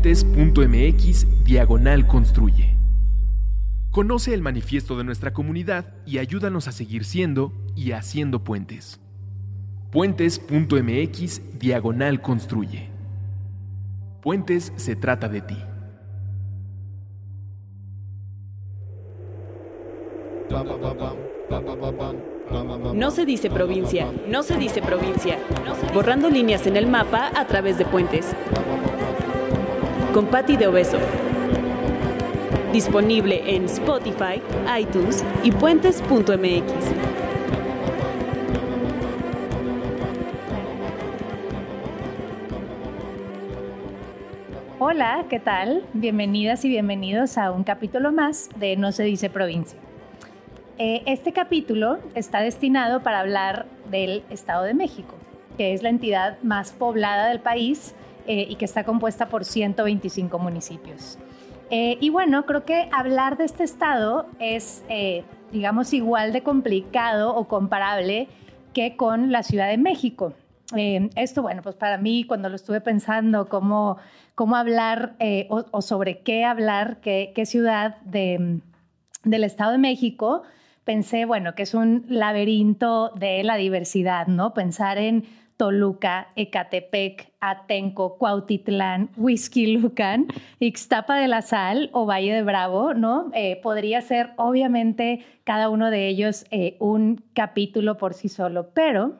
Puentes.mx Diagonal Construye. Conoce el manifiesto de nuestra comunidad y ayúdanos a seguir siendo y haciendo puentes. Puentes.mx Diagonal Construye. Puentes se trata de ti. No se dice provincia, no se dice provincia. Borrando líneas en el mapa a través de puentes. Con Patti de Obeso. Disponible en Spotify, iTunes y puentes.mx. Hola, ¿qué tal? Bienvenidas y bienvenidos a un capítulo más de No se dice provincia. Eh, este capítulo está destinado para hablar del Estado de México, que es la entidad más poblada del país eh, y que está compuesta por 125 municipios. Eh, y bueno, creo que hablar de este estado es, digamos, igual de complicado o comparable que con la Ciudad de México. esto, bueno, pues para mí cuando lo estuve pensando, cómo, cómo hablar o, sobre qué hablar, qué, qué ciudad de, del Estado de México, pensé, bueno, que es un laberinto de la diversidad, ¿no? Pensar en Toluca, Ecatepec, Atenco, Cuautitlán, Lucan, Ixtapa de la Sal o Valle de Bravo, ¿no? Eh, podría ser obviamente cada uno de ellos eh, un capítulo por sí solo, pero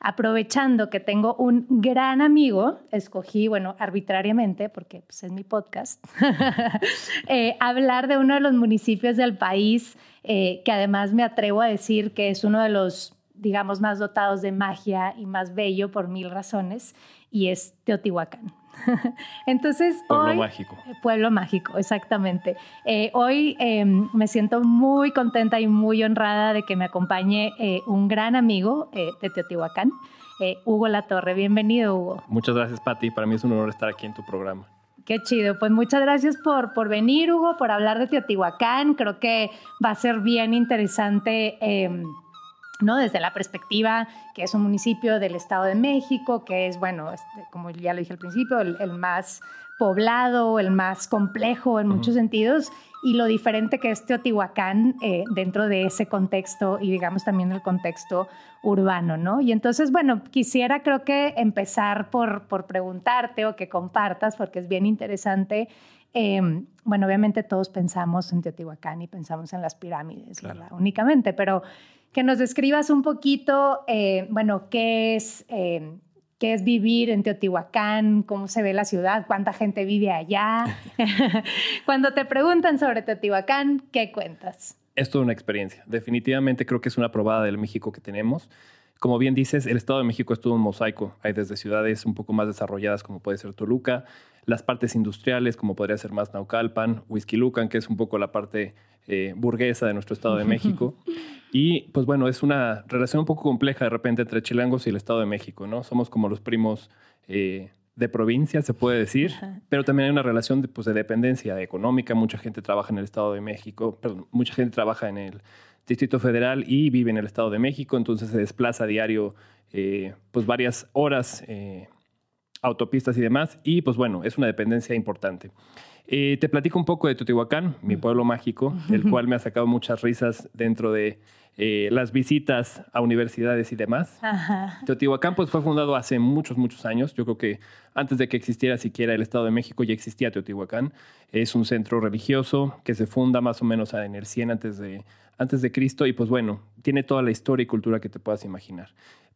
aprovechando que tengo un gran amigo, escogí, bueno, arbitrariamente, porque pues, es mi podcast, eh, hablar de uno de los municipios del país eh, que además me atrevo a decir que es uno de los, digamos, más dotados de magia y más bello por mil razones, y es Teotihuacán. Entonces, pueblo mágico. Eh, pueblo mágico, exactamente. Eh, hoy em, me siento muy contenta y muy honrada de que me acompañe un gran amigo de Teotihuacán, Hugo Latorre. Bienvenido, Hugo. Muchas gracias, Patti. Para mí es un honor estar aquí en tu programa. Qué chido. Pues muchas gracias por, por venir, Hugo, por hablar de Teotihuacán. Creo que va a ser bien interesante. ¿No? Desde la perspectiva que es un municipio del Estado de México, que es, bueno, este, como ya lo dije al principio, el más poblado, el más complejo en muchos sentidos, y lo diferente que es Teotihuacán eh, dentro de ese contexto y digamos también el contexto urbano, ¿no? Y entonces, bueno, quisiera creo que empezar por, por preguntarte o que compartas, porque es bien interesante. Em, bueno, obviamente todos pensamos en Teotihuacán y pensamos en las pirámides, únicamente, pero que nos describas un poquito, eh, bueno, qué es em, qué es vivir en Teotihuacán, cómo se ve la ciudad, cuánta gente vive allá. Cuando te preguntan sobre Teotihuacán, ¿qué cuentas? Es toda una experiencia. Definitivamente creo que es una probada del México que tenemos. Como bien dices, el Estado de México es todo un mosaico. Hay desde ciudades un poco más desarrolladas como puede ser Toluca, las partes industriales como podría ser más Naucalpan, Lucan, que es un poco la parte eh, burguesa de nuestro Estado de México. Y pues bueno, es una relación un poco compleja de repente entre Chilangos y el Estado de México, ¿no? Somos como los primos eh, de provincia, se puede decir, pero también hay una relación de, pues, de dependencia económica. Mucha gente trabaja en el Estado de México, perdón, mucha gente trabaja en el Distrito Federal y vive en el Estado de México, entonces se desplaza a diario eh, pues varias horas, eh, autopistas y demás, y pues bueno, es una dependencia importante. Eh, te platico un poco de Teotihuacán, mi pueblo mágico, el cual me ha sacado muchas risas dentro de las visitas a universidades y demás. Teotihuacán pues, fue fundado hace muchos, muchos años. Yo creo que antes de que existiera siquiera el Estado de México ya existía Teotihuacán. Es un centro religioso que se funda más o menos en el 100 antes de, antes de Cristo y pues bueno, tiene toda la historia y cultura que te puedas imaginar.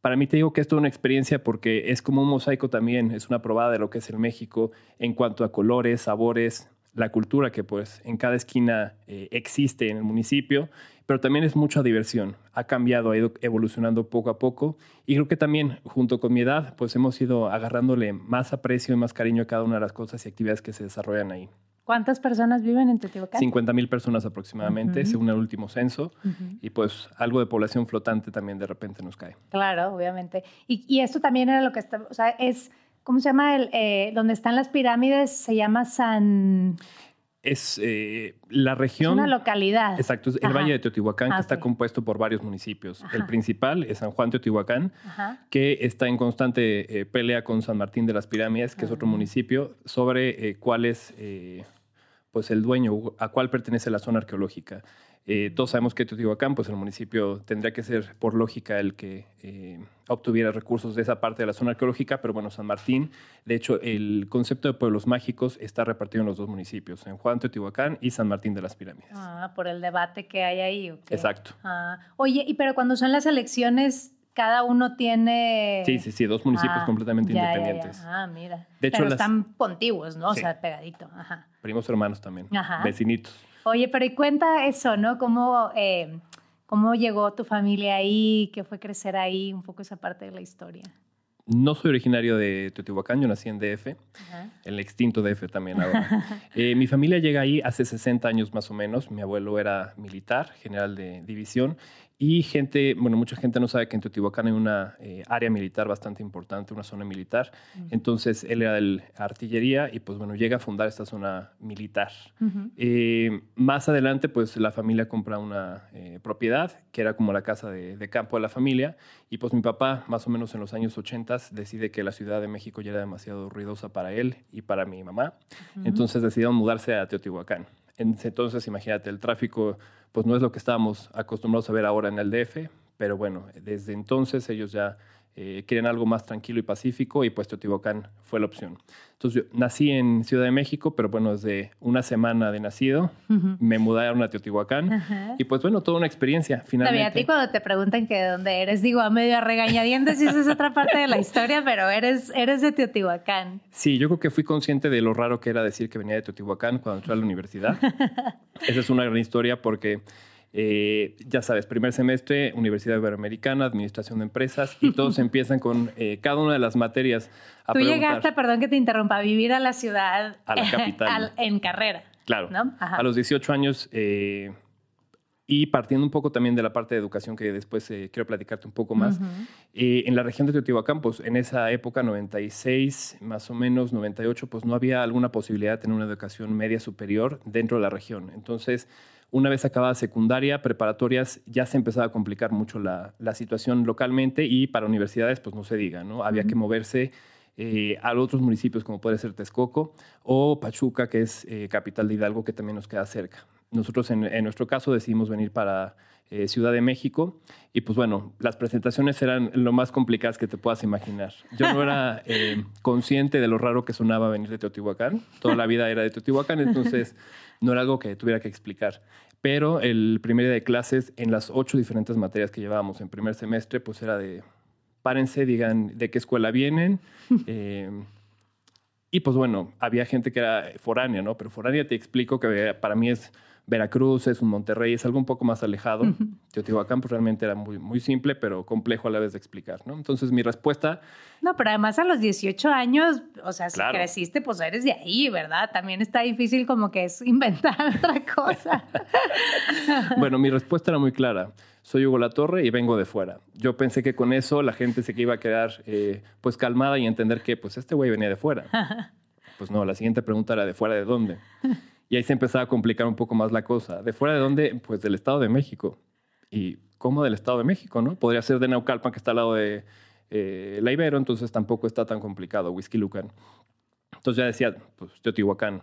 Para mí te digo que es toda una experiencia porque es como un mosaico también, es una probada de lo que es el México en cuanto a colores, sabores, la cultura que pues en cada esquina eh, existe en el municipio, pero también es mucha diversión. Ha cambiado, ha ido evolucionando poco a poco y creo que también junto con mi edad pues hemos ido agarrándole más aprecio y más cariño a cada una de las cosas y actividades que se desarrollan ahí. ¿Cuántas personas viven en Teotihuacán? 50 mil personas aproximadamente, según el último censo. Y pues algo de población flotante también de repente nos cae. Claro, obviamente. Y, y esto también era lo que está, o sea, es, ¿cómo se llama? El, eh, donde están las pirámides, se llama San... es eh, la región. Es una localidad. Exacto, es el Valle de Teotihuacán, que Ah, está compuesto por varios municipios. El principal es San Juan Teotihuacán, Ajá. que está en constante eh, pelea con San Martín de las Pirámides, que es otro Ah. municipio, sobre eh, cuál es eh, pues el dueño, a cuál pertenece la zona arqueológica. Eh, todos sabemos que Teotihuacán, pues el municipio tendría que ser por lógica el que eh, obtuviera recursos de esa parte de la zona arqueológica, pero bueno, San Martín, de hecho, el concepto de pueblos mágicos está repartido en los dos municipios, San Juan, Teotihuacán y San Martín de las Pirámides. Ah, por el debate que hay ahí. Exacto. Ah, oye, y pero cuando son las elecciones, cada uno tiene. Sí, sí, sí, dos municipios Ah, completamente ya, ya, ya. independientes. Ah, mira. De hecho, pero las- están contiguos, ¿no? O sea, pegadito. Ajá. Primos hermanos también, Ajá. vecinitos. Oye, pero y cuenta eso, ¿no? ¿Cómo, eh, ¿Cómo llegó tu familia ahí? ¿Qué fue crecer ahí? Un poco esa parte de la historia. No soy originario de Teotihuacán, yo nací en DF, Ajá. el extinto DF también ahora. Eh, mi familia llega ahí hace 60 años más o menos. Mi abuelo era militar, general de división. Y gente, bueno, mucha gente no sabe que en Teotihuacán hay una eh, área militar bastante importante, una zona militar. Entonces él era de artillería y pues bueno, llega a fundar esta zona militar. Eh, más adelante, pues la familia compra una eh, propiedad que era como la casa de, de campo de la familia. Y pues mi papá, más o menos en los años 80, decide que la Ciudad de México ya era demasiado ruidosa para él y para mi mamá. Entonces decidieron mudarse a Teotihuacán. Entonces, imagínate, el tráfico pues no es lo que estábamos acostumbrados a ver ahora en el DF, pero bueno, desde entonces ellos ya eh, querían algo más tranquilo y pacífico y pues Teotihuacán fue la opción. Entonces yo nací en Ciudad de México, pero bueno, desde una semana de nacido Ujú. me mudaron a Teotihuacán Ajá. y pues bueno, toda una experiencia También finalmente. a ti cuando te preguntan que de dónde eres, digo a medio a regañadientes y esa es otra parte de la historia, pero eres, eres de Teotihuacán. Sí, yo creo que fui consciente de lo raro que era decir que venía de Teotihuacán cuando entré a la universidad. Esa es una gran historia porque, eh, ya sabes, primer semestre, Universidad Iberoamericana, Administración de Empresas, y todos empiezan con eh, cada una de las materias a Tú llegaste, perdón que te interrumpa, a vivir a la ciudad A la capital. al- en carrera. Claro, ¿no? A los 18 años eh, y partiendo un poco también de la parte de educación que después eh, quiero platicarte un poco más. Ujú. Eh, en la región de Teotihuacán, pues en esa época, 96, más o menos 98, pues no había alguna posibilidad de tener una educación media superior dentro de la región. Entonces, una vez acabada secundaria, preparatorias, ya se empezaba a complicar mucho la, la situación localmente y para universidades, pues no se diga, ¿no? Había que moverse eh, a otros municipios como puede ser Texcoco o Pachuca, que es eh, capital de Hidalgo, que también nos queda cerca. Nosotros en, en nuestro caso decidimos venir para eh, Ciudad de México y pues bueno, las presentaciones eran lo más complicadas que te puedas imaginar. Yo no era eh, consciente de lo raro que sonaba venir de Teotihuacán, toda la vida era de Teotihuacán, entonces no era algo que tuviera que explicar. Pero el primer día de clases, en las ocho diferentes materias que llevábamos en primer semestre, pues era de párense, digan de qué escuela vienen. eh, y pues bueno, había gente que era foránea, ¿no? Pero foránea te explico que para mí es Veracruz, es un Monterrey, es algo un poco más alejado. Teotihuacán pues realmente era muy, muy simple, pero complejo a la vez de explicar, ¿no? Entonces mi respuesta, No, pero además a los 18 años, o sea, si Claro. creciste, pues eres de ahí, ¿verdad? También está difícil como que es inventar otra cosa. bueno, mi respuesta era muy clara. Soy Hugo La Torre y vengo de fuera. Yo pensé que con eso la gente se iba a quedar eh, pues calmada y entender que pues este güey venía de fuera. Pues no, la siguiente pregunta era de fuera de dónde. Y ahí se empezaba a complicar un poco más la cosa. ¿De fuera de dónde? Pues del Estado de México. ¿Y cómo del Estado de México, no? Podría ser de Naucalpan, que está al lado de eh, la Ibero, entonces tampoco está tan complicado, Whisky Lucan. Entonces ya decía, pues Teotihuacán.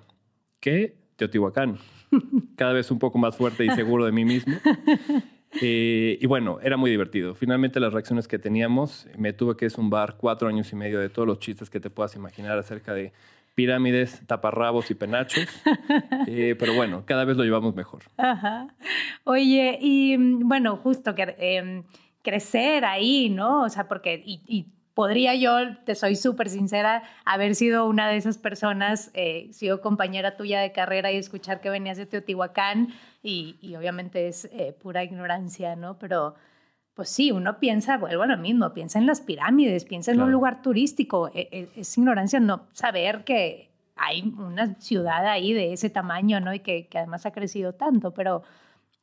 ¿Qué? Teotihuacán. Cada vez un poco más fuerte y seguro de mí mismo. Eh, y bueno, era muy divertido. Finalmente las reacciones que teníamos, me tuve que zumbar cuatro años y medio de todos los chistes que te puedas imaginar acerca de pirámides, taparrabos y penachos. Eh, pero bueno, cada vez lo llevamos mejor. Ajá. Oye, y mm, bueno, justo que em, crecer ahí, ¿no? O sea, porque, y, y podría yo, te soy súper sincera, haber sido una de esas personas, eh, sido compañera tuya de carrera y escuchar que venías de Teotihuacán, y, y obviamente es eh, pura ignorancia, ¿no? Pero pues sí, uno piensa, vuelvo a lo mismo, piensa en las pirámides, piensa en un lugar turístico, e- e- es, ignorancia no saber que hay una ciudad ahí de ese tamaño, ¿no? Y que, que además ha crecido tanto, pero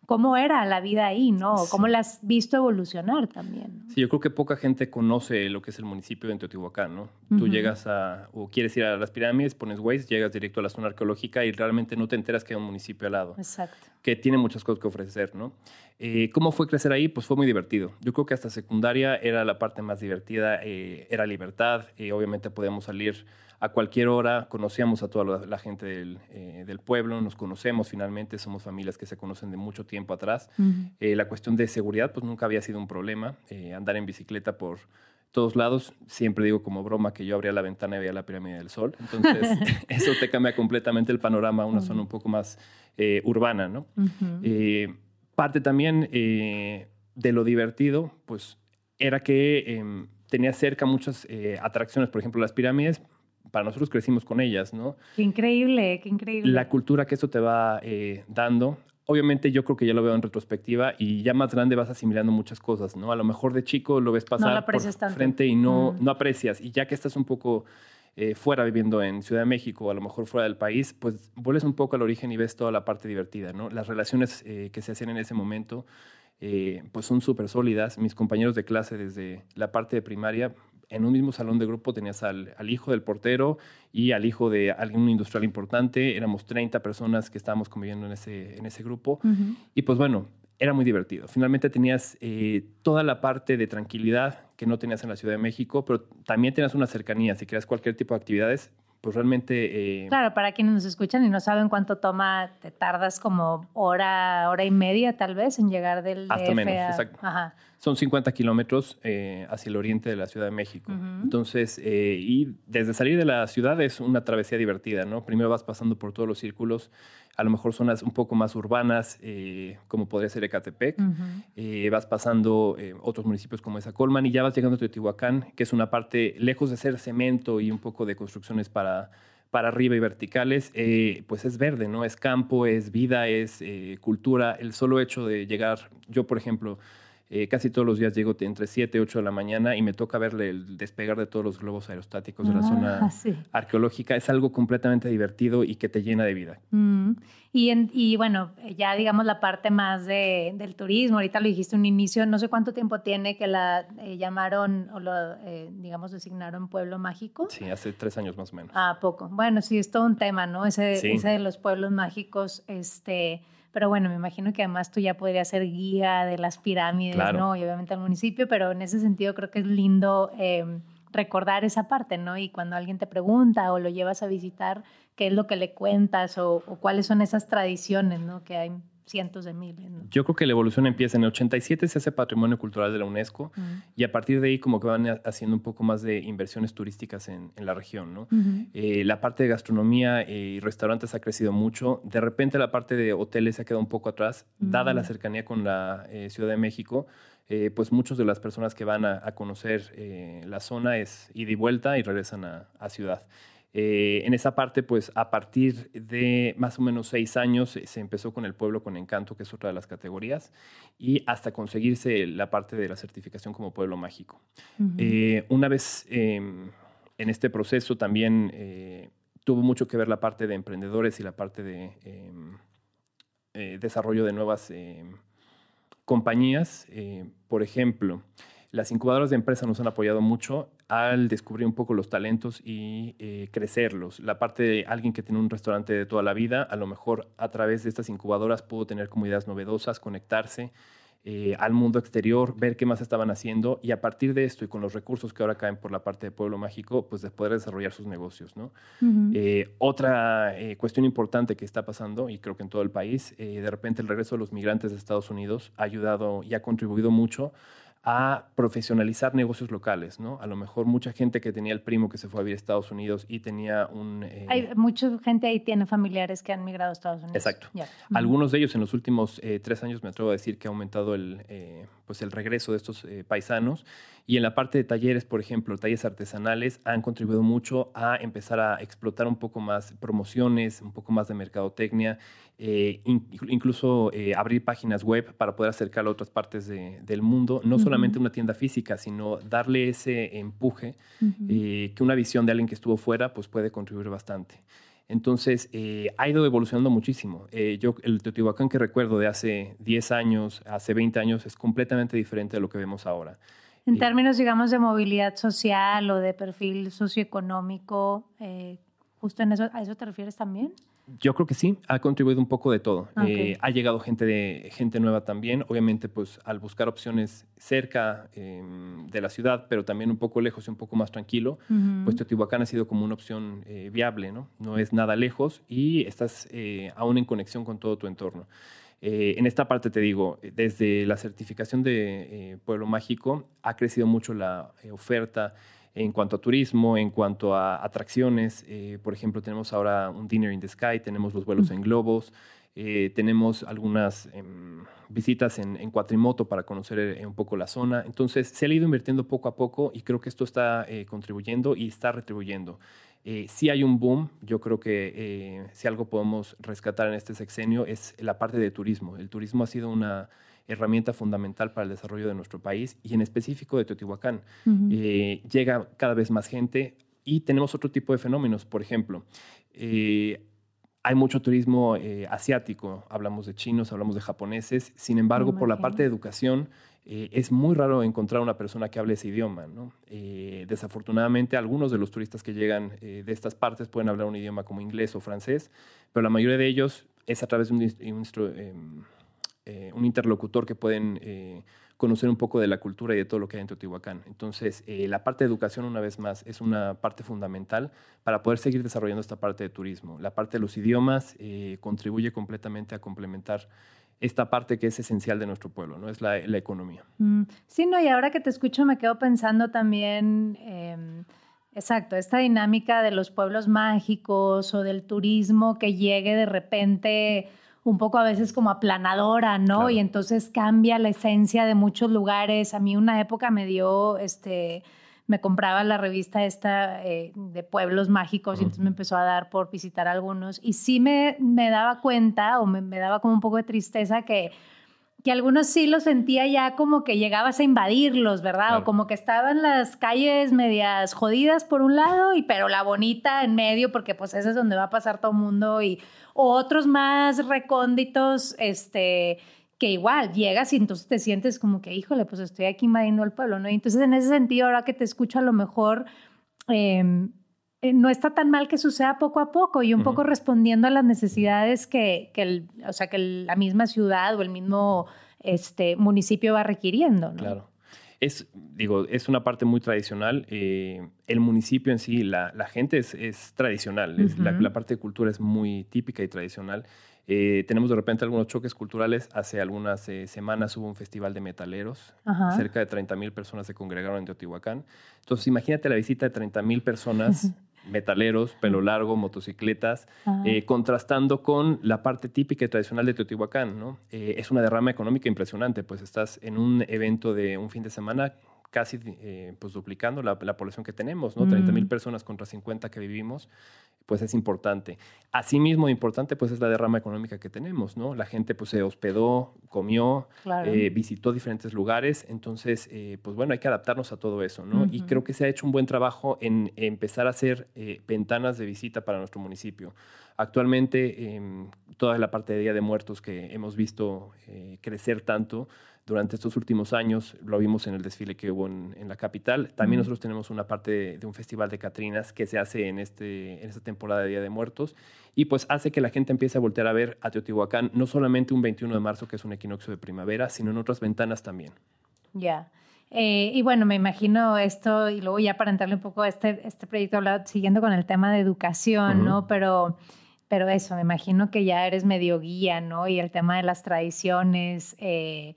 cómo era la vida ahí, ¿no? Cómo la has visto evolucionar también. Sí, yo creo que poca gente conoce lo que es el municipio de Teotihuacán, ¿no? Tú llegas a, o quieres ir a las pirámides, pones Waze, llegas directo a la zona arqueológica y realmente no te enteras que hay un municipio al lado. Exacto. Que tiene muchas cosas que ofrecer, ¿no? Eh, ¿Cómo fue crecer ahí? Pues fue muy divertido. Yo creo que hasta secundaria era la parte más divertida, eh, era libertad, y obviamente podíamos salir a cualquier hora, conocíamos a toda la, gente del, eh, del, pueblo, nos conocemos finalmente, somos familias que se conocen de mucho tiempo atrás. Eh, la cuestión de seguridad, pues nunca había sido un problema. Eh, andar en bicicleta por todos lados, siempre digo como broma que yo abría la ventana y veía la pirámide del sol. Entonces, eso te cambia completamente el panorama a una zona un poco más urbana, ¿no? parte también de lo divertido, pues era que em, tenía cerca muchas atracciones, por ejemplo, las pirámides para nosotros crecimos con ellas, ¿no? Qué increíble, qué increíble. La cultura que eso te va eh, dando. Obviamente yo creo que ya lo veo en retrospectiva y ya más grande vas asimilando muchas cosas, ¿no? A lo mejor de chico lo ves pasar por frente y no, mm. no aprecias. Y ya que estás un poco eh, fuera viviendo en Ciudad de México o a lo mejor fuera del país, pues vuelves un poco al origen y ves toda la parte divertida, ¿no? Las relaciones eh, que se hacen en ese momento, pues son súper sólidas. Mis compañeros de clase desde la parte de primaria, en un mismo salón de grupo tenías al, hijo del portero y al hijo de algún industrial importante. Éramos 30 personas que estábamos conviviendo en ese, en ese grupo. Y pues bueno, era muy divertido. Finalmente tenías eh, toda la parte de tranquilidad que no tenías en la Ciudad de México, pero también tenías una cercanía. Si querías cualquier tipo de actividades, pues realmente... Eh, claro, para quienes nos escuchan y no saben cuánto toma, te tardas como hora, hora y media tal vez en llegar del Hasta menos, exacto. Son 50 kilómetros eh, hacia el oriente de la Ciudad de México. Entonces, eh, y desde salir de la ciudad es una travesía divertida, ¿no? Primero vas pasando por todos los círculos, a lo mejor zonas un poco más urbanas, como podría ser Ecatepec. vas pasando otros municipios como Colman y ya vas llegando a Teotihuacán, que es una parte lejos de ser cemento y un poco de construcciones para para, arriba y verticales, eh, pues es verde, ¿no? Es campo, es vida, es eh, cultura. El solo hecho de llegar, yo por ejemplo, eh, casi todos los días llego entre 7 y 8 de la mañana y me toca verle el despegar de todos los globos aerostáticos de la ah, zona arqueológica. Es algo completamente divertido y que te llena de vida. Mm. Y, y, bueno, ya digamos la parte más de, del turismo, ahorita lo dijiste un inicio, no sé cuánto tiempo tiene que la eh, llamaron o lo, eh, digamos, designaron pueblo mágico. Sí, hace tres años más o menos. Ah, poco. Bueno, sí, es todo un tema, ¿no? Ese, ese de los pueblos mágicos, este pero bueno, me imagino que además tú ya podrías ser guía de las pirámides, ¿no? Y obviamente al municipio, pero en ese sentido creo que es lindo em, recordar esa parte, ¿no? Y cuando alguien te pregunta o lo llevas a visitar, ¿qué es lo que le cuentas o, o cuáles son esas tradiciones, ¿no? Que hay cientos de miles. Yo creo que la evolución empieza en el 87, se hace Patrimonio Cultural de la UNESCO y a partir de ahí como que van haciendo un poco más de inversiones turísticas en, la región. ¿no? Eh, la parte de gastronomía eh, y restaurantes ha crecido mucho. De repente la parte de hoteles se ha quedado un poco atrás, dada la cercanía con la eh, Ciudad de México. pues muchas de las personas que van a, conocer la zona es ida y vuelta y regresan a, a ciudad. Eh, en esa parte, pues a partir de más o menos seis años se empezó con el pueblo con encanto, que es otra de las categorías, y hasta conseguirse la parte de la certificación como pueblo mágico. Eh, una vez em, en este proceso también eh, tuvo mucho que ver la parte de emprendedores y la parte de em, desarrollo de nuevas em, compañías. por ejemplo, las incubadoras de empresas nos han apoyado mucho al descubrir un poco los talentos y eh, crecerlos. La parte de alguien que tiene un restaurante de toda la vida, a lo mejor a través de estas incubadoras pudo tener comunidades novedosas, conectarse eh, al mundo exterior, ver qué más estaban haciendo y a partir de esto y con los recursos que ahora caen por la parte de Pueblo Mágico, pues de poder desarrollar sus negocios. ¿no? Eh, otra cuestión importante que está pasando, y creo que en todo el país, de repente el regreso de los migrantes de Estados Unidos ha ayudado y ha contribuido mucho a profesionalizar negocios locales, ¿no? A lo mejor mucha gente que tenía el primo que se fue a vivir a Estados Unidos y tenía un... Eh, Hay mucha gente ahí tiene familiares que han migrado a Estados Unidos. Exacto. Algunos de ellos en los últimos eh, tres años me atrevo a decir que ha aumentado el, eh, pues el regreso de estos paisanos. Y en la parte de talleres, por ejemplo, talleres artesanales han contribuido mucho a empezar a explotar un poco más promociones, un poco más de mercadotecnia, eh, incluso eh, abrir páginas web para poder acercar a otras partes del mundo, no solamente una tienda física, sino darle ese empuje eh, que una visión de alguien que estuvo fuera pues puede contribuir bastante. Entonces, eh, ha ido evolucionando muchísimo. Eh, yo, el Teotihuacán que recuerdo de hace 10 años, hace 20 años, es completamente diferente de lo que vemos ahora. En términos, digamos, de movilidad social o de perfil socioeconómico, eh, justo en eso, ¿a eso te refieres también? Yo creo que sí, ha contribuido un poco de todo. Eh, ha llegado gente, de, gente nueva también, obviamente pues al buscar opciones cerca em, de la ciudad, pero también un poco lejos y un poco más tranquilo, pues Teotihuacán ha sido como una opción eh, viable, ¿no? No es nada lejos y estás eh, aún en conexión con todo tu entorno. en esta parte te digo, desde la certificación de Pueblo Mágico ha crecido mucho la oferta en cuanto a turismo, en cuanto a atracciones. Eh, por ejemplo, tenemos ahora un Dinner in the Sky, tenemos los vuelos en globos, eh, tenemos algunas em, visitas en, cuatrimoto para conocer eh, un poco la zona. Entonces, se ha ido invirtiendo poco a poco y creo que esto está contribuyendo y está retribuyendo. sí hay un boom, yo creo que si algo podemos rescatar en este sexenio es la parte de turismo. El turismo ha sido una herramienta fundamental para el desarrollo de nuestro país y en específico de Teotihuacán. Eh, llega cada vez más gente y tenemos otro tipo de fenómenos. Por ejemplo, eh, hay mucho turismo eh, asiático, hablamos de chinos, hablamos de japoneses, sin embargo, por la parte de educación, es muy raro encontrar una persona que hable ese idioma. desafortunadamente, algunos de los turistas que llegan de estas partes pueden hablar un idioma como inglés o francés, pero la mayoría de ellos es a través de un, em, eh, un interlocutor que pueden eh, conocer un poco de la cultura y de todo lo que hay en Teotihuacán. Entonces, eh, la parte de educación, una vez más, es una parte fundamental para poder seguir desarrollando esta parte de turismo. La parte de los idiomas contribuye completamente a complementar esta parte que es esencial de nuestro pueblo, ¿no? Es la, economía. Mm, sí, no, y ahora que te escucho me quedo pensando también, em, exacto, esta dinámica de los pueblos mágicos o del turismo que llegue de repente un poco a veces como aplanadora, ¿no? Y entonces cambia la esencia de muchos lugares. A mí una época me dio, este, me compraba la revista esta eh, de pueblos mágicos y entonces me empezó a dar por visitar algunos. Y sí me, me daba cuenta o me, me daba como un poco de tristeza que que algunos sí los sentía ya como que llegabas a invadirlos, ¿verdad? O como que estaban las calles medias jodidas por un lado, y pero la bonita en medio, porque pues ese es donde va a pasar todo el mundo, y otros más recónditos, este, que igual llegas y entonces te sientes como que, híjole, pues estoy aquí invadiendo el pueblo, ¿no? Y entonces en ese sentido, ahora que te escucho, a lo mejor... Em, eh, no está tan mal que suceda poco a poco y un poco respondiendo a las necesidades que, el, o sea, que la misma ciudad o el mismo este, municipio va requiriendo. Claro. Es, digo, es una parte muy tradicional. Eh, el municipio en sí, la, gente es, tradicional. la, parte de cultura es muy típica y tradicional. Eh, tenemos de repente algunos choques culturales. Hace algunas semanas hubo un festival de metaleros. Cerca de 30 mil personas se congregaron en Teotihuacán. Entonces, imagínate la visita de 30 mil personas metaleros, pelo largo, motocicletas, eh, contrastando con la parte típica y tradicional de Teotihuacán. ¿no? Eh, es una derrama económica impresionante, pues estás en un evento de un fin de semana casi eh, pues duplicando la, población que tenemos, ¿no? 30 mil mm. personas contra 50 que vivimos, pues es importante. Asimismo, importante pues es la derrama económica que tenemos, ¿no? La gente pues se hospedó, comió, eh, visitó diferentes lugares, entonces, eh, pues bueno, hay que adaptarnos a todo eso, ¿no? Y creo que se ha hecho un buen trabajo en empezar a hacer ventanas de visita para nuestro municipio. Actualmente, em, toda la parte de Día de Muertos que hemos visto crecer tanto, durante estos últimos años, lo vimos en el desfile que hubo en, la capital. También nosotros tenemos una parte de, un festival de Catrinas que se hace en, este, en esta temporada de Día de Muertos y pues hace que la gente empiece a voltear a ver a Teotihuacán no solamente un 21 de marzo, que es un equinoccio de primavera, sino en otras ventanas también. Ya. Eh, y bueno, me imagino esto, y luego ya para entrarle un poco a este, este proyecto, siguiendo con el tema de educación, ¿no? Pero pero eso, me imagino que ya eres medio guía, ¿no? Y el tema de las tradiciones, eh,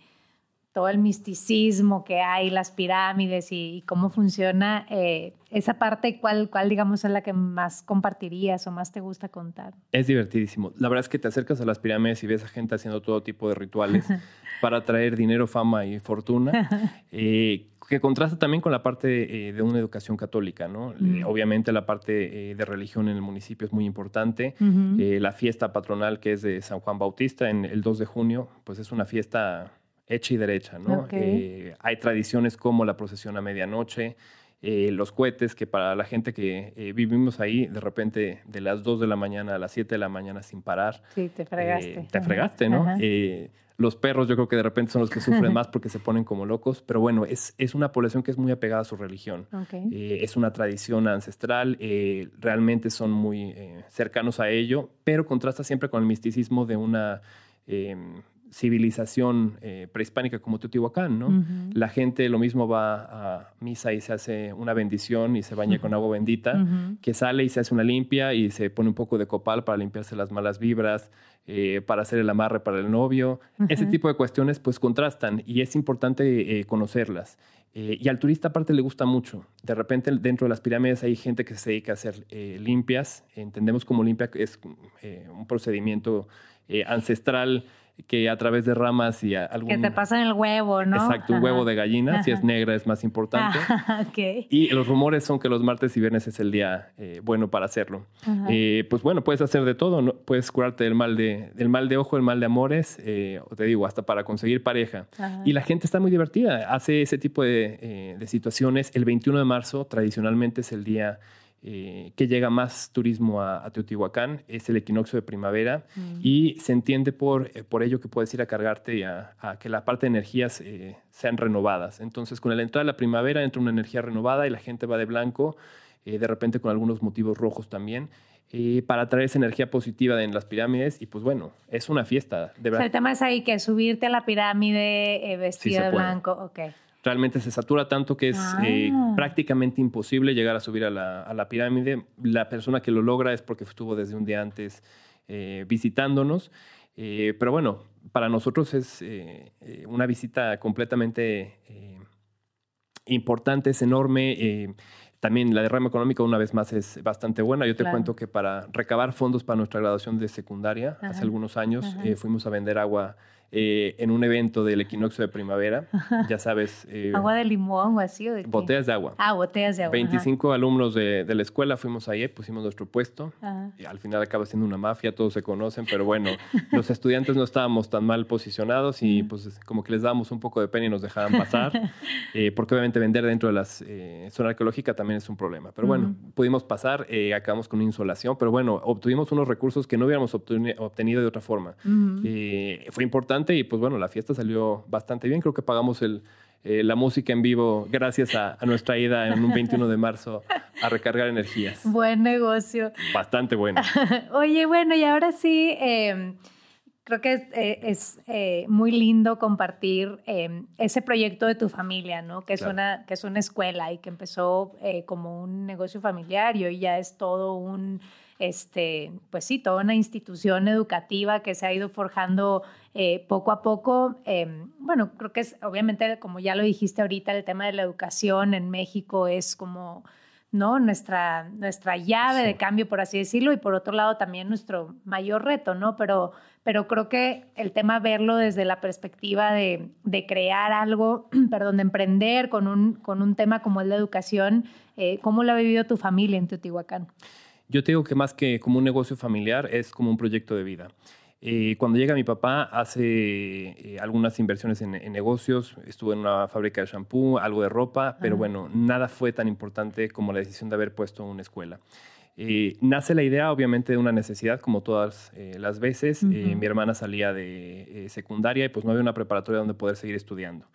todo el misticismo que hay, las pirámides y, cómo funciona, eh, esa parte, ¿cuál, ¿cuál, digamos, es la que más compartirías o más te gusta contar? Es divertidísimo. La verdad es que te acercas a las pirámides y ves a gente haciendo todo tipo de rituales para traer dinero, fama y fortuna, eh, que contrasta también con la parte eh, de una educación católica, ¿no? obviamente la parte de religión en el municipio es muy importante. la fiesta patronal que es de San Juan Bautista en el 2 de junio, pues es una fiesta hecha y derecha, ¿no? Eh, hay tradiciones como la procesión a medianoche, eh, los cohetes, que para la gente que eh, vivimos ahí, de repente de las 2 de la mañana a las 7 de la mañana sin parar. Sí, te fregaste. te fregaste, ¿no? los perros yo creo que de repente son los que sufren más porque se ponen como locos, pero bueno, es, es una población que es muy apegada a su religión. es una tradición ancestral, realmente son muy cercanos a ello, pero contrasta siempre con el misticismo de una civilización eh, prehispánica como Teotihuacán, ¿no? La gente lo mismo va a misa y se hace una bendición y se baña con agua bendita, que sale y se hace una limpia y se pone un poco de copal para limpiarse las malas vibras, eh, para hacer el amarre para el novio. Ese tipo de cuestiones pues contrastan y es importante eh, conocerlas. y al turista aparte le gusta mucho. De repente dentro de las pirámides hay gente que se dedica a hacer limpias. Entendemos como limpia es un procedimiento ancestral que a través de ramas y algún... Que te pasan el huevo, ¿no? Exacto, un huevo de gallina, si es negra es más importante. okay. Y los rumores son que los martes y viernes es el día eh, bueno para hacerlo. Eh, pues bueno, puedes hacer de todo, ¿no? puedes curarte del mal de, del mal de ojo, el mal de amores, eh, te digo, hasta para conseguir pareja. Y la gente está muy divertida, hace ese tipo de, de situaciones. El 21 de marzo tradicionalmente es el día eh, que llega más turismo a, Teotihuacán, es el equinoccio de primavera mm. y se entiende por, eh, por ello que puedes ir a cargarte y a, que la parte de energías eh, sean renovadas. Entonces, con la entrada de la primavera entra una energía renovada y la gente va de blanco, de repente con algunos motivos rojos también. para traer esa energía positiva en las pirámides y pues bueno, es una fiesta. De verdad. el tema es ahí que subirte a la pirámide vestida de blanco, ok realmente se satura tanto que es eh, ah. prácticamente imposible llegar a subir a la, pirámide. La persona que lo logra es porque estuvo desde un día antes eh, visitándonos. Eh, pero bueno, para nosotros es una visita completamente importante, es enorme. también la derrama económica, una vez más, es bastante buena. Yo te cuento que para recabar fondos para nuestra graduación de secundaria, hace algunos años, fuimos a vender agua eh, en un evento del equinoccio de primavera, ya sabes. Eh, ¿Agua de limón o así? botellas de agua. Ah, botellas de agua. 25 alumnos de, de, la escuela fuimos ahí, pusimos nuestro puesto. Y al final acaba siendo una mafia, todos se conocen, pero bueno, los estudiantes no estábamos tan mal posicionados y pues como que les dábamos un poco de pena y nos dejaban pasar, eh, porque obviamente vender dentro de la zona arqueológica también es un problema. Pero bueno, pudimos pasar, acabamos con una insolación, pero bueno, obtuvimos unos recursos que no hubiéramos obtenido de otra forma. fue importante y pues bueno, la fiesta salió bastante bien. Creo que pagamos el, eh, la música en vivo gracias a, nuestra ida en un 21 de marzo a recargar energías. Buen negocio. Bastante bueno. Oye, bueno, y ahora sí, em, creo que es, eh, eh, muy lindo compartir em, ese proyecto de tu familia, ¿no? Que es, una, que es una escuela y que empezó como un negocio familiar y hoy ya es todo un este, pues sí, toda una institución educativa que se ha ido forjando eh, poco a poco. Em, bueno, creo que es, obviamente, como ya lo dijiste ahorita, el tema de la educación en México es como... ¿no? Nuestra, nuestra llave de cambio, por así decirlo, y por otro lado también nuestro mayor reto, ¿no? Pero, pero creo que el tema verlo desde la perspectiva de, de crear algo, perdón, de emprender con un, con un tema como el de educación, eh, ¿cómo lo ha vivido tu familia en Teotihuacán? Yo te digo que más que como un negocio familiar, es como un proyecto de vida. Eh, cuando llega mi papá, hace eh, algunas inversiones en, negocios, estuvo en una fábrica de shampoo, algo de ropa, pero bueno, nada fue tan importante como la decisión de haber puesto una escuela. Eh, nace la idea, obviamente, de una necesidad, como todas las veces. mi hermana salía de secundaria y pues no había una preparatoria donde poder seguir estudiando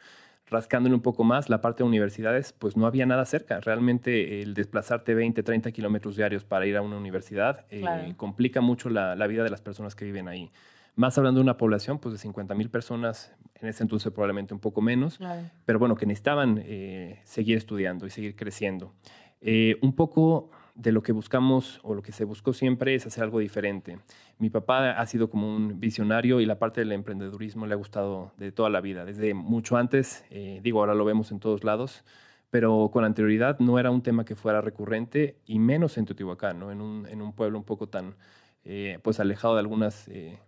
rascándole un poco más, la parte de universidades, pues no había nada cerca. Realmente el desplazarte 20, 30 kilómetros diarios para ir a una universidad eh, complica mucho la, vida de las personas que viven ahí. Más hablando de una población pues de 50 mil personas, en ese entonces probablemente un poco menos, pero bueno, que necesitaban eh, seguir estudiando y seguir creciendo. Eh, un poco de lo que buscamos o lo que se buscó siempre es hacer algo diferente. Mi papá ha sido como un visionario y la parte del emprendedurismo le ha gustado de toda la vida, desde mucho antes, eh, digo, ahora lo vemos en todos lados, pero con anterioridad no era un tema que fuera recurrente y menos en Teotihuacán, ¿no? en, un, en un pueblo un poco tan eh, pues alejado de algunas eh,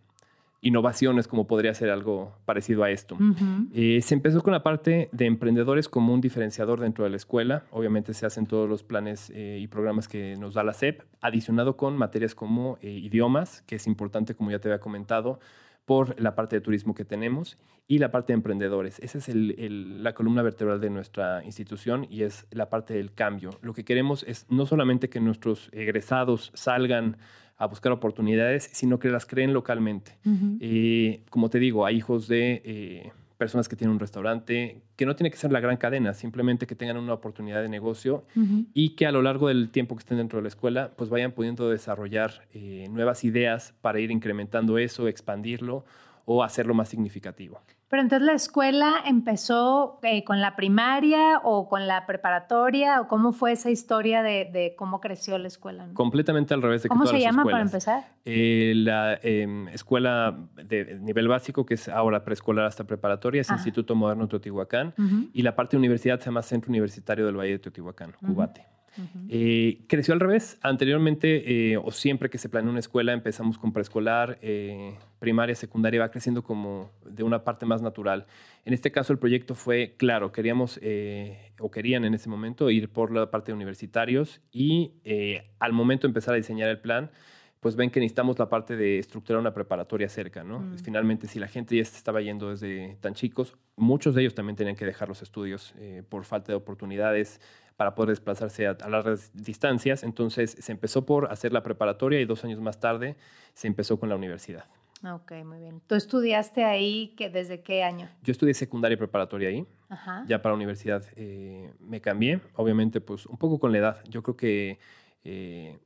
innovaciones como podría ser algo parecido a esto. Eh, se empezó con la parte de emprendedores como un diferenciador dentro de la escuela. Obviamente se hacen todos los planes eh, y programas que nos da la SEP, adicionado con materias como eh, idiomas, que es importante, como ya te había comentado, por la parte de turismo que tenemos y la parte de emprendedores. Esa es la columna vertebral de nuestra institución y es la parte del cambio. Lo que queremos es no solamente que nuestros egresados salgan a buscar oportunidades, sino que las creen localmente. Eh, como te digo, hay hijos de... Eh, personas que tienen un restaurante, que no tiene que ser la gran cadena, simplemente que tengan una oportunidad de negocio y que a lo largo del tiempo que estén dentro de la escuela, pues vayan pudiendo desarrollar eh, nuevas ideas para ir incrementando eso, expandirlo o hacerlo más significativo. Pero entonces la escuela empezó eh, con la primaria o con la preparatoria o cómo fue esa historia de, cómo creció la escuela. Completamente al revés de ¿Cómo se llama para empezar? Eh, la em, escuela de nivel básico que es ahora preescolar hasta preparatoria es Instituto Moderno Teotihuacán y la parte de universidad se llama Centro Universitario del Valle de Teotihuacán, Cubate. Eh, creció al revés. Anteriormente, eh, o siempre que se planea una escuela, empezamos con preescolar, eh, primaria, secundaria, va creciendo como de una parte más natural. En este caso, el proyecto fue claro, queríamos o querían en ese momento ir por la parte de universitarios y al momento de empezar a diseñar el plan, pues ven que necesitamos la parte de estructurar una preparatoria cerca, ¿no? Mm. Finalmente, si la gente ya estaba yendo desde tan chicos, muchos de ellos también tenían que dejar los estudios por falta de oportunidades, para poder desplazarse a, largas distancias. Entonces se empezó por hacer la preparatoria y dos años más tarde se empezó con la universidad. Ok, muy bien. ¿Tú estudiaste ahí que, desde qué año? Yo estudié secundaria y preparatoria ahí. Ya para universidad eh, me cambié, obviamente pues un poco con la edad. Yo creo que eh,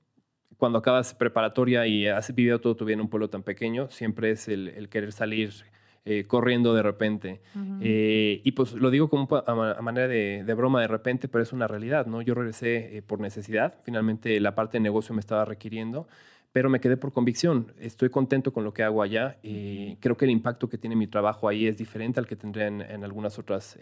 cuando acabas preparatoria y has vivido todo tu vida en un pueblo tan pequeño, siempre es el, el querer salir eh, corriendo de repente. Eh, y pues lo digo como a, manera de, broma de repente, pero es una realidad, ¿no? Yo regresé eh, por necesidad, finalmente la parte de negocio me estaba requiriendo, pero me quedé por convicción. Estoy contento con lo que hago allá creo que el impacto que tiene mi trabajo ahí es diferente al que tendría en, en algunas otras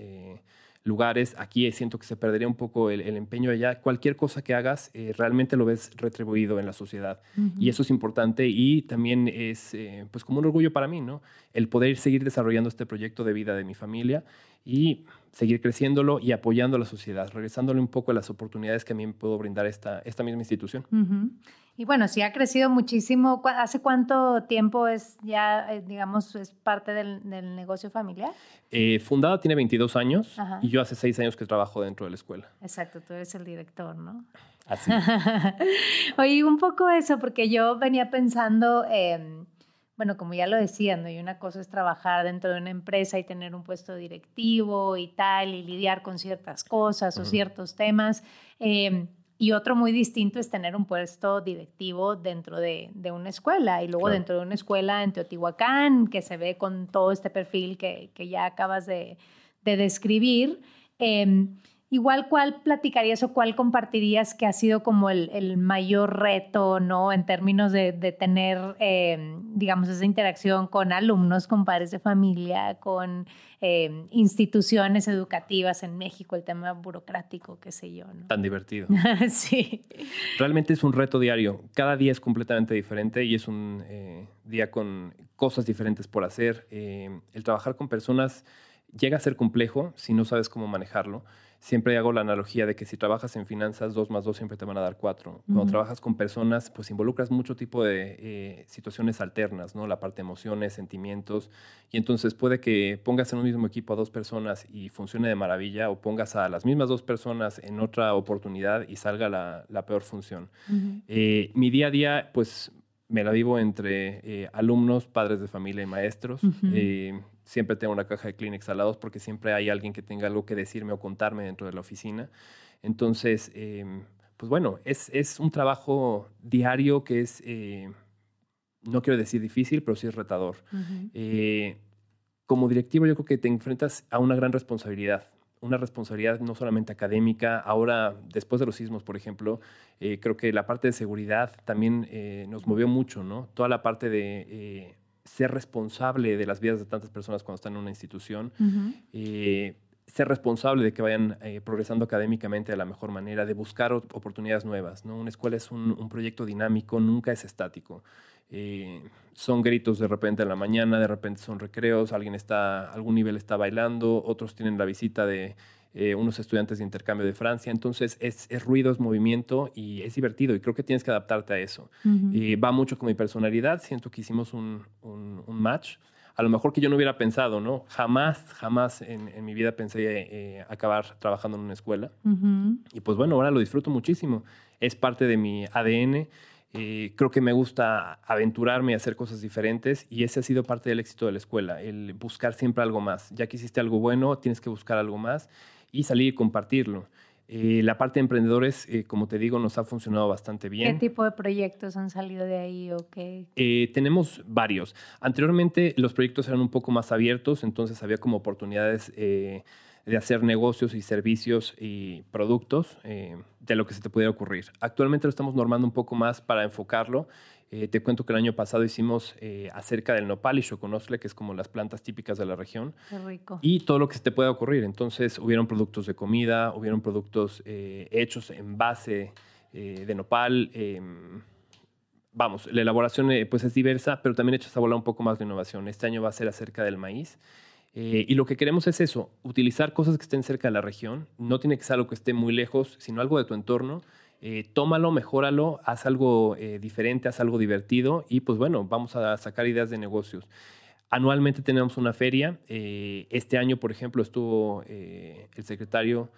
lugares. Aquí siento que se perdería un poco el, empeño allá. Cualquier cosa que hagas, eh, realmente lo ves retribuido en la sociedad. Y eso es importante y también es eh, pues como un orgullo para mí, ¿no? El poder seguir desarrollando este proyecto de vida de mi familia y seguir creciéndolo y apoyando a la sociedad, regresándole un poco a las oportunidades que a mí me puedo brindar esta, esta misma institución. Y bueno, sí ha crecido muchísimo. ¿Hace cuánto tiempo es ya, eh, digamos, es parte del, negocio familiar? Eh, fundada tiene 22 años y yo hace 6 años que trabajo dentro de la escuela. Exacto, tú eres el director, ¿no? Así. Oye, un poco eso, porque yo venía pensando, bueno, como ya lo decía, ¿no? y una cosa es trabajar dentro de una empresa y tener un puesto directivo y tal, y lidiar con ciertas cosas o ciertos temas. Eh, y otro muy distinto es tener un puesto directivo dentro de, una escuela y luego dentro de una escuela en Teotihuacán, que se ve con todo este perfil que, ya acabas de, describir. Em, igual, ¿cuál platicarías o cuál compartirías que ha sido como el, mayor reto, ¿no? En términos de, tener, em, digamos, esa interacción con alumnos, con padres de familia, con Em, instituciones educativas en México, el tema burocrático, qué sé yo. Tan divertido. sí. Realmente es un reto diario. Cada día es completamente diferente y es un eh, día con cosas diferentes por hacer. Em, el trabajar con personas llega a ser complejo si no sabes cómo manejarlo siempre hago la analogía de que si trabajas en finanzas, dos más dos siempre te van a dar cuatro. Cuando trabajas con personas, pues involucras mucho tipo de eh, situaciones alternas, ¿no? La parte de emociones, sentimientos. Y entonces puede que pongas en un mismo equipo a dos personas y funcione de maravilla, o pongas a las mismas dos personas en otra oportunidad y salga la, peor función. Eh, mi día a día, pues me la vivo entre eh, alumnos, padres de familia y maestros siempre tengo una caja de Kleenex al lado porque siempre hay alguien que tenga algo que decirme o contarme dentro de la oficina. Entonces, em, pues bueno, es, es, un trabajo diario que es, eh, no quiero decir difícil, pero sí es retador. Eh, como directivo yo creo que te enfrentas a una gran responsabilidad una responsabilidad no solamente académica, ahora después de los sismos, por ejemplo, eh, creo que la parte de seguridad también nos movió mucho, ¿no? Toda la parte de ser responsable de las vidas de tantas personas cuando están en una institución, eh, ser responsable de que vayan eh, progresando académicamente de la mejor manera, de buscar oportunidades nuevas. ¿no? Una escuela es un, proyecto dinámico, nunca es estático. Eh, son gritos de repente en la mañana, de repente son recreos, alguien está, algún nivel está bailando, otros tienen la visita de eh, unos estudiantes de intercambio de Francia. Entonces es, es, ruido, es movimiento y es divertido y creo que tienes que adaptarte a eso. y va mucho con mi personalidad, siento que hicimos un, un, match. A lo mejor que yo no hubiera pensado, ¿no? Jamás, jamás en, en mi vida pensé eh, acabar trabajando en una escuela. Y pues bueno, ahora lo disfruto muchísimo. Es parte de mi ADN. Eh, creo que me gusta aventurarme y hacer cosas diferentes y ese ha sido parte del éxito de la escuela, el buscar siempre algo más. Ya que hiciste algo bueno, tienes que buscar algo más y salir y compartirlo. Eh, la parte de emprendedores, eh, como te digo, nos ha funcionado bastante bien. ¿Qué tipo de proyectos han salido de ahí o qué? Eh, tenemos varios. Anteriormente los proyectos eran un poco más abiertos, entonces había como oportunidades de hacer negocios y servicios y productos de lo que se te pudiera ocurrir. Actualmente lo estamos normando un poco más para enfocarlo eh, te cuento que el año pasado hicimos eh, acerca del nopal y choconosle, que es como las plantas típicas de la región. Qué rico. Y todo lo que se te pueda ocurrir. Entonces, hubieron productos de comida, hubieron productos eh, hechos en base de nopal. Em, vamos, la elaboración pues es diversa, pero también hechas a volar un poco más de innovación. Este año va a ser acerca del maíz. y lo que queremos es eso, utilizar cosas que estén cerca de la región. No tiene que ser algo que esté muy lejos, sino algo de tu entorno eh, tómalo, mejóralo, haz algo eh, diferente, haz algo divertido y pues bueno, vamos a sacar ideas de negocios. Anualmente tenemos una feria. Eh, este año, por ejemplo, estuvo el secretario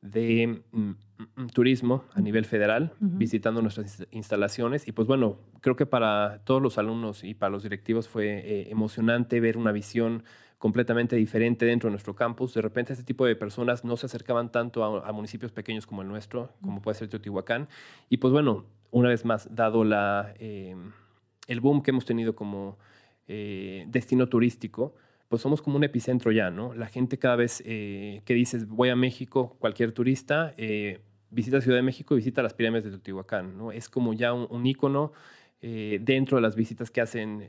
de mm, mm, Turismo a nivel federal visitando nuestras instalaciones y pues bueno, creo que para todos los alumnos y para los directivos fue emocionante ver una visión completamente diferente dentro de nuestro campus. De repente este tipo de personas no se acercaban tanto a, municipios pequeños como el nuestro, como puede ser Teotihuacán. Y pues bueno, una vez más, dado la, eh, el boom que hemos tenido como eh, destino turístico, pues somos como un epicentro ya, ¿no? La gente cada vez eh, que dices voy a México, cualquier turista, visita Ciudad de México y visita las pirámides de Teotihuacán, ¿no? Es como ya un, un ícono dentro de las visitas que hacen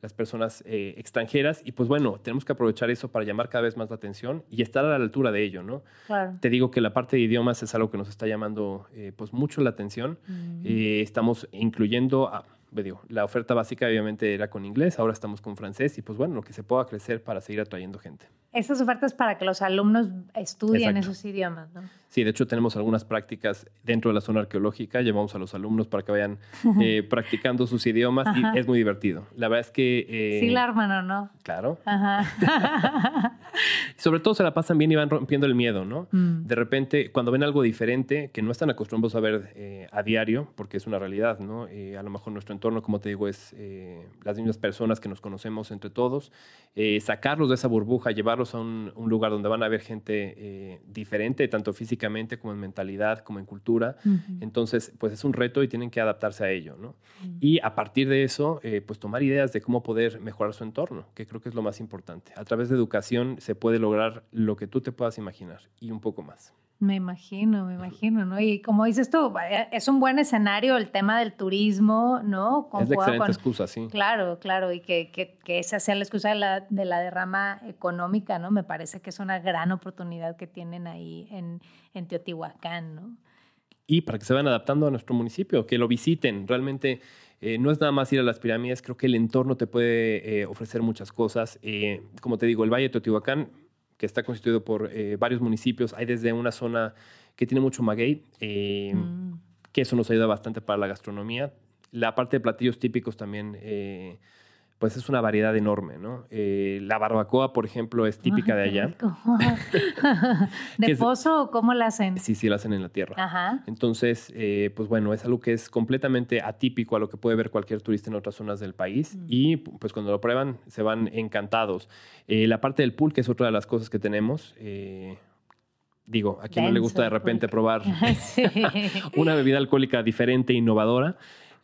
las personas eh, extranjeras y pues bueno, tenemos que aprovechar eso para llamar cada vez más la atención y estar a la altura de ello, ¿no? Te digo que la parte de idiomas es algo que nos está llamando eh, pues mucho la atención. Mm. Eh, estamos incluyendo a, digo, la oferta básica obviamente era con inglés, ahora estamos con francés y pues bueno, lo que se pueda crecer para seguir atrayendo gente. Estas ofertas para que los alumnos estudien esos idiomas, ¿no? Sí, de hecho tenemos algunas prácticas dentro de la zona arqueológica, llevamos a los alumnos para que vayan eh, practicando sus idiomas y es muy divertido. La verdad es que... Eh, sí, la hermano, ¿no? Claro. Sobre todo se la pasan bien y van rompiendo el miedo, ¿no? Mm. De repente, cuando ven algo diferente que no están acostumbrados a ver eh, a diario, porque es una realidad, ¿no? a lo mejor nuestro entorno, como te digo, es las mismas personas que nos conocemos entre todos, sacarlos de esa burbuja, llevarlos a un, lugar donde van a ver gente diferente, tanto física como en mentalidad, como en cultura. Entonces, pues es un reto y tienen que adaptarse a ello, ¿no? Y a partir de eso, eh, pues tomar ideas de cómo poder mejorar su entorno, que creo que es lo más importante. A través de educación se puede lograr lo que tú te puedas imaginar y un poco más. Me imagino, me imagino, ¿no? Y como dices tú, es un buen escenario el tema del turismo, ¿no? es la excelente excusa, sí. Claro, claro, y que, que, que, esa sea la excusa de la, de la, derrama económica, ¿no? Me parece que es una gran oportunidad que tienen ahí en, en Teotihuacán, ¿no? Y para que se vayan adaptando a nuestro municipio, que lo visiten, realmente... Eh, no es nada más ir a las pirámides, creo que el entorno te puede eh, ofrecer muchas cosas. Eh, como te digo, el Valle de Teotihuacán que está constituido por eh, varios municipios. Hay desde una zona que tiene mucho maguey, eh, mm. que eso nos ayuda bastante para la gastronomía. La parte de platillos típicos también eh, pues es una variedad enorme, ¿no? Eh, la barbacoa, por ejemplo, es típica de allá. ¿De pozo o cómo la hacen? Sí, sí, la hacen en la tierra. Ajá. Entonces, eh, pues bueno, es algo que es completamente atípico a lo que puede ver cualquier turista en otras zonas del país mm. y pues cuando lo prueban se van encantados. Eh, la parte del pool, que es otra de las cosas que tenemos, digo, a quien no le gusta de repente probar una bebida alcohólica diferente, innovadora.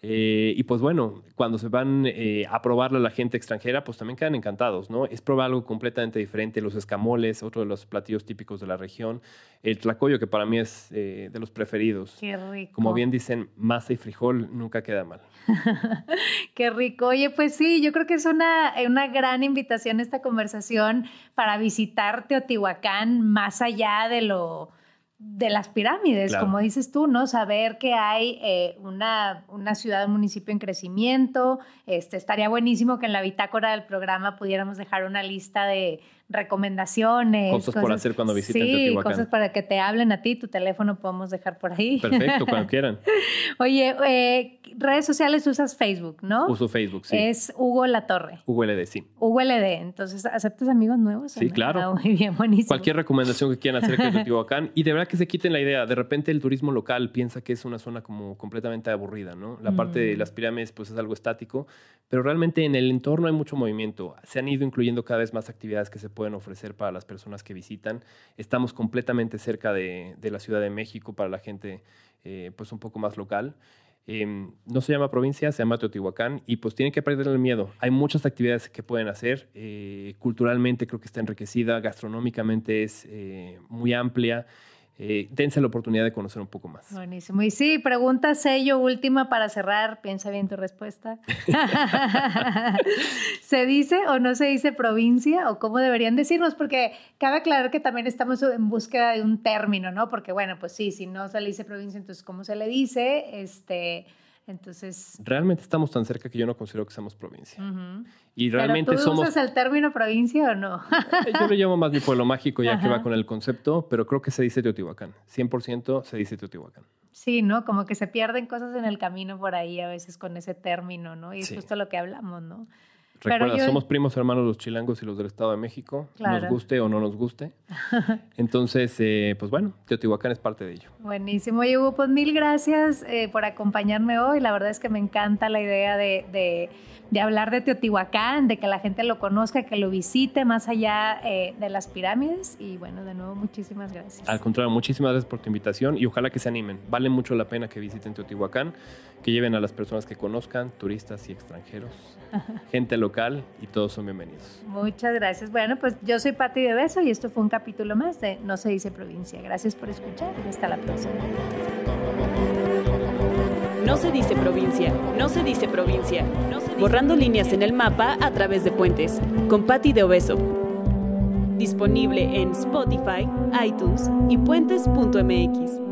Eh, y pues bueno, cuando se van eh, a probarlo a la gente extranjera, pues también quedan encantados, ¿no? Es probar algo completamente diferente. Los escamoles, otro de los platillos típicos de la región. El tlacoyo, que para mí es eh, de los preferidos. Qué rico. Como bien dicen, masa y frijol nunca queda mal. Qué rico. Oye, pues sí, yo creo que es una, una gran invitación esta conversación para visitar Teotihuacán más allá de lo de las pirámides, como dices tú, ¿no? Saber que hay eh, una, una, ciudad, un municipio en crecimiento. Este, estaría buenísimo que en la bitácora del programa pudiéramos dejar una lista de recomendaciones. Cosas, por hacer cuando visiten sí, cosas para que te hablen a ti. Tu teléfono podemos dejar por ahí. Perfecto, cuando quieran. Oye, eh, redes sociales usas Facebook, ¿no? Uso Facebook, sí. Es Hugo La Torre. Hugo LD, sí. Hugo LD. Entonces, ¿aceptas amigos nuevos? Sí, claro. Ah, muy bien, buenísimo. Cualquier recomendación que quieran hacer de Teotihuacán. Y de verdad que se quiten la idea. De repente el turismo local piensa que es una zona como completamente aburrida, ¿no? La parte de mm. las pirámides, pues es algo estático. Pero realmente en el entorno hay mucho movimiento. Se han ido incluyendo cada vez más actividades que se pueden ofrecer para las personas que visitan. Estamos completamente cerca de, la Ciudad de México para la gente eh, pues un poco más local. Em, no se llama provincia, se llama Teotihuacán y pues tienen que perder el miedo. Hay muchas actividades que pueden hacer. Eh, culturalmente creo que está enriquecida, gastronómicamente es eh, muy amplia eh, dense la oportunidad de conocer un poco más. Buenísimo. Y sí, pregunta sello última para cerrar. Piensa bien tu respuesta. ¿Se dice o no se dice provincia o cómo deberían decirnos? Porque cabe aclarar que también estamos en búsqueda de un término, ¿no? Porque bueno, pues sí, si no se le dice provincia, entonces ¿cómo se le dice? Este entonces. Realmente estamos tan cerca que yo no considero que seamos provincia. Y realmente ¿Pero tú somos. ¿Usas el término provincia o no? yo lo llamo más mi pueblo mágico, ya que va con el concepto, pero creo que se dice Teotihuacán. 100% se dice Teotihuacán. Sí, ¿no? Como que se pierden cosas en el camino por ahí a veces con ese término, ¿no? Y es justo lo que hablamos, ¿no? Recuerda, somos primos hermanos los chilangos y los del Estado de México, nos guste o no nos guste. Entonces, eh, pues bueno, Teotihuacán es parte de ello. Buenísimo. Y Hugo, pues mil gracias eh, por acompañarme hoy. La verdad es que me encanta la idea de, hablar de Teotihuacán, de que la gente lo conozca, que lo visite más allá eh, de las pirámides. Y bueno, de nuevo, muchísimas gracias. Al contrario, muchísimas gracias por tu invitación y ojalá que se animen. Vale mucho la pena que visiten Teotihuacán, que lleven a las personas que conozcan, turistas y extranjeros, gente local y todos son bienvenidos. Muchas gracias. Bueno, pues yo soy Patti de Beso y esto fue un capítulo más de No se dice provincia. Gracias por escuchar y hasta la próxima. No se dice provincia, no se dice provincia. Borrando líneas en el mapa a través de puentes. Con Patti de Obeso. Disponible en Spotify, iTunes y puentes.mx.